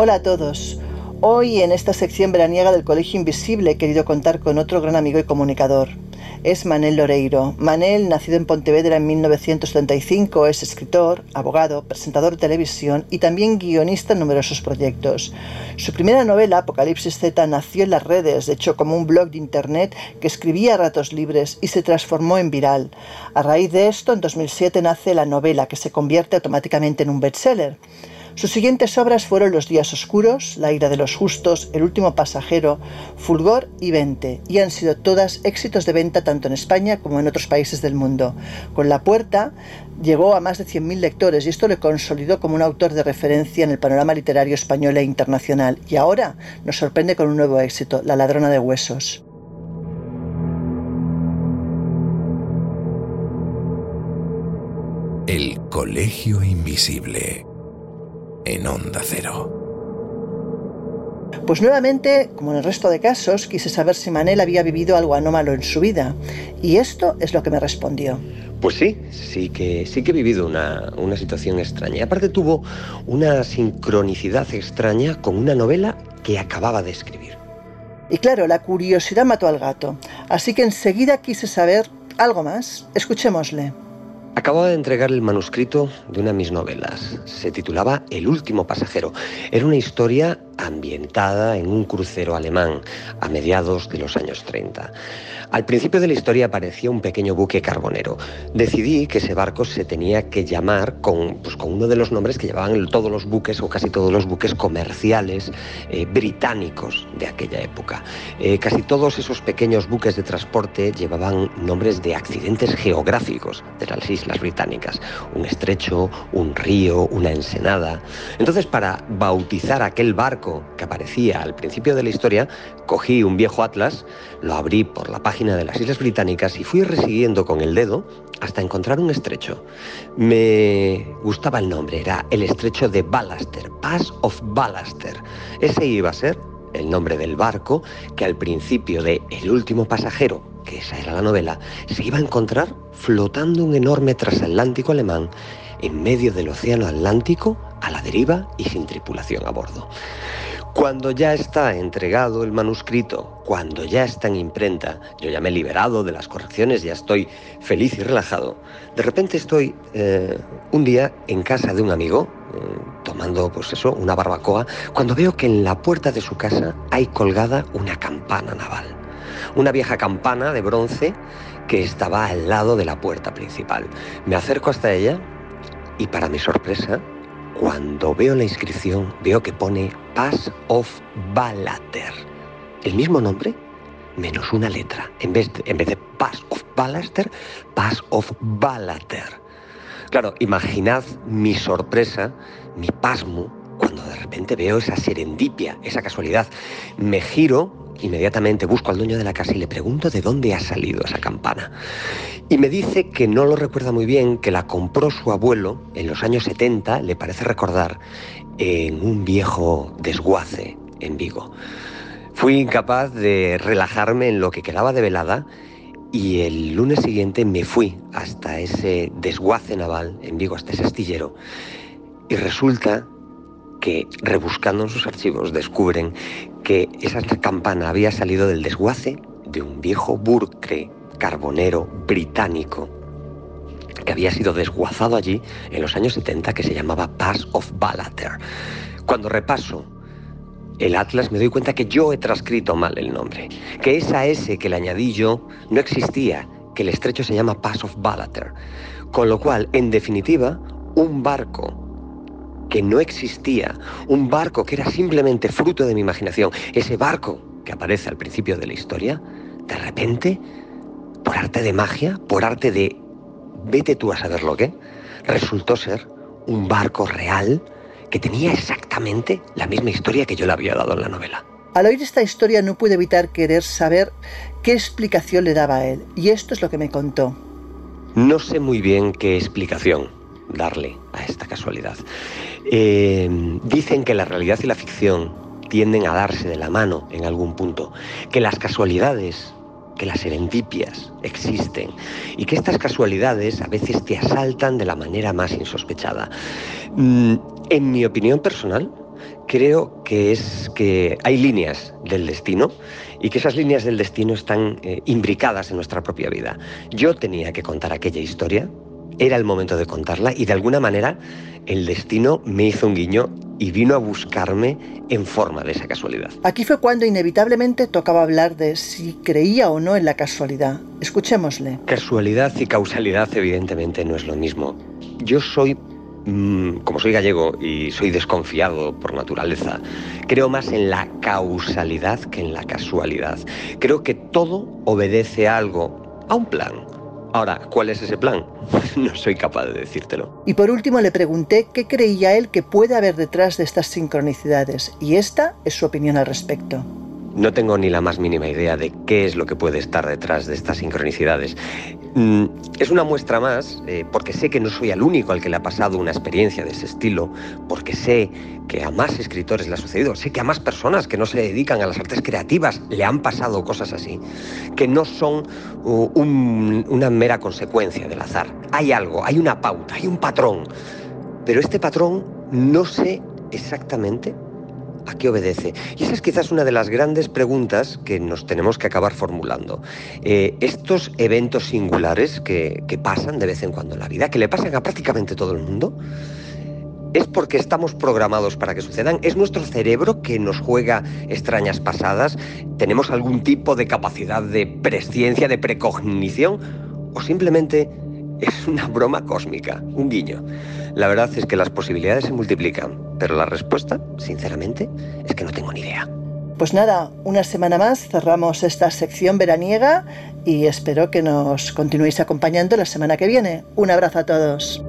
Hola a todos. Hoy en esta sección veraniega del Colegio Invisible he querido contar con otro gran amigo y comunicador. Es Manel Loreiro. Manel, nacido en Pontevedra en 1935, es escritor, abogado, presentador de televisión y también guionista en numerosos proyectos. Su primera novela, Apocalipsis Z, nació en las redes, de hecho como un blog de internet que escribía a ratos libres y se transformó en viral. A raíz de esto, en 2007 nace la novela que se convierte automáticamente en un bestseller. Sus siguientes obras fueron Los días oscuros, La ira de los justos, El último pasajero, Fulgor y Vente, y han sido todas éxitos de venta tanto en España como en otros países del mundo. Con La puerta llegó a más de 100.000 lectores y esto le consolidó como un autor de referencia en el panorama literario español e internacional. Y ahora nos sorprende con un nuevo éxito, La ladrona de huesos. El Colegio Invisible en Onda Cero. Pues nuevamente, como en el resto de casos, quise saber si Manel había vivido algo anómalo en su vida. Y esto es lo que me respondió. Pues sí, sí que, sí que he vivido una, una situación extraña. Y aparte tuvo una sincronicidad extraña con una novela que acababa de escribir. Y claro, la curiosidad mató al gato. Así que enseguida quise saber algo más. Escuchémosle. Acababa de entregar el manuscrito de una de mis novelas. Se titulaba El último pasajero. Era una historia ambientada en un crucero alemán a mediados de los años 30. Al principio de la historia aparecía un pequeño buque carbonero. Decidí que ese barco se tenía que llamar con, pues, con uno de los nombres que llevaban todos los buques o casi todos los buques comerciales eh, británicos de aquella época. Eh, casi todos esos pequeños buques de transporte llevaban nombres de accidentes geográficos de las islas británicas. Un estrecho, un río, una ensenada. Entonces, para bautizar aquel barco que aparecía al principio de la historia, cogí un viejo atlas, lo abrí por la página de las Islas Británicas y fui resiguiendo con el dedo hasta encontrar un estrecho. Me gustaba el nombre, era el estrecho de Ballaster, Pass of Ballaster. Ese iba a ser el nombre del barco que al principio de El último pasajero, que esa era la novela, se iba a encontrar flotando un enorme transatlántico alemán en medio del océano Atlántico a la deriva y sin tripulación a bordo. Cuando ya está entregado el manuscrito, cuando ya está en imprenta, yo ya me he liberado de las correcciones, ya estoy feliz y relajado, de repente estoy eh, un día en casa de un amigo, eh, tomando pues eso, una barbacoa, cuando veo que en la puerta de su casa hay colgada una campana naval. Una vieja campana de bronce que estaba al lado de la puerta principal. Me acerco hasta ella y para mi sorpresa cuando veo la inscripción, veo que pone Pass of Ballater. El mismo nombre, menos una letra. En vez de, en vez de Pass of Ballater, Pass of Ballater. Claro, imaginad mi sorpresa, mi pasmo, cuando de repente veo esa serendipia, esa casualidad. Me giro Inmediatamente busco al dueño de la casa y le pregunto de dónde ha salido esa campana. Y me dice que no lo recuerda muy bien, que la compró su abuelo en los años 70, le parece recordar, en un viejo desguace en Vigo. Fui incapaz de relajarme en lo que quedaba de velada y el lunes siguiente me fui hasta ese desguace naval en Vigo, hasta ese astillero. Y resulta que rebuscando en sus archivos descubren que esa campana había salido del desguace de un viejo burcre carbonero británico que había sido desguazado allí en los años 70 que se llamaba Pass of Ballater. Cuando repaso el Atlas me doy cuenta que yo he transcrito mal el nombre, que esa S que le añadí yo no existía, que el estrecho se llama Pass of Ballater. Con lo cual, en definitiva, un barco que no existía, un barco que era simplemente fruto de mi imaginación, ese barco que aparece al principio de la historia, de repente, por arte de magia, por arte de vete tú a saber lo que, resultó ser un barco real que tenía exactamente la misma historia que yo le había dado en la novela. Al oír esta historia no pude evitar querer saber qué explicación le daba a él, y esto es lo que me contó. No sé muy bien qué explicación darle a esta casualidad. Eh, dicen que la realidad y la ficción tienden a darse de la mano en algún punto, que las casualidades, que las serendipias existen y que estas casualidades a veces te asaltan de la manera más insospechada. Mm, en mi opinión personal, creo que es que hay líneas del destino y que esas líneas del destino están eh, imbricadas en nuestra propia vida. Yo tenía que contar aquella historia, era el momento de contarla y de alguna manera el destino me hizo un guiño y vino a buscarme en forma de esa casualidad. Aquí fue cuando inevitablemente tocaba hablar de si creía o no en la casualidad. Escuchémosle. Casualidad y causalidad evidentemente no es lo mismo. Yo soy Mm, como soy gallego y soy desconfiado por naturaleza, creo más en la causalidad que en la casualidad. Creo que todo obedece a algo, a un plan. Ahora, ¿cuál es ese plan? no soy capaz de decírtelo. Y por último le pregunté qué creía él que puede haber detrás de estas sincronicidades, y esta es su opinión al respecto. No tengo ni la más mínima idea de qué es lo que puede estar detrás de estas sincronicidades. Mm, es una muestra más, eh, porque sé que no soy el único al que le ha pasado una experiencia de ese estilo, porque sé que a más escritores le ha sucedido, sé que a más personas que no se dedican a las artes creativas le han pasado cosas así, que no son una mera consecuencia del azar. Hay algo, hay una pauta, hay un patrón, pero este patrón no sé exactamente ¿A qué obedece? Y esa es quizás una de las grandes preguntas que nos tenemos que acabar formulando. Eh, estos eventos singulares que, que pasan de vez en cuando en la vida, que le pasan a prácticamente todo el mundo, ¿Es porque estamos programados para que sucedan? ¿Es nuestro cerebro que nos juega extrañas pasadas? ¿Tenemos algún tipo de capacidad de presciencia, de precognición? ¿O simplemente es una broma cósmica, un guiño? La verdad es que las posibilidades se multiplican. Pero la respuesta, sinceramente, es que no tengo ni idea. Pues nada, una semana más cerramos esta sección veraniega y espero que nos continuéis acompañando la semana que viene. Un abrazo a todos.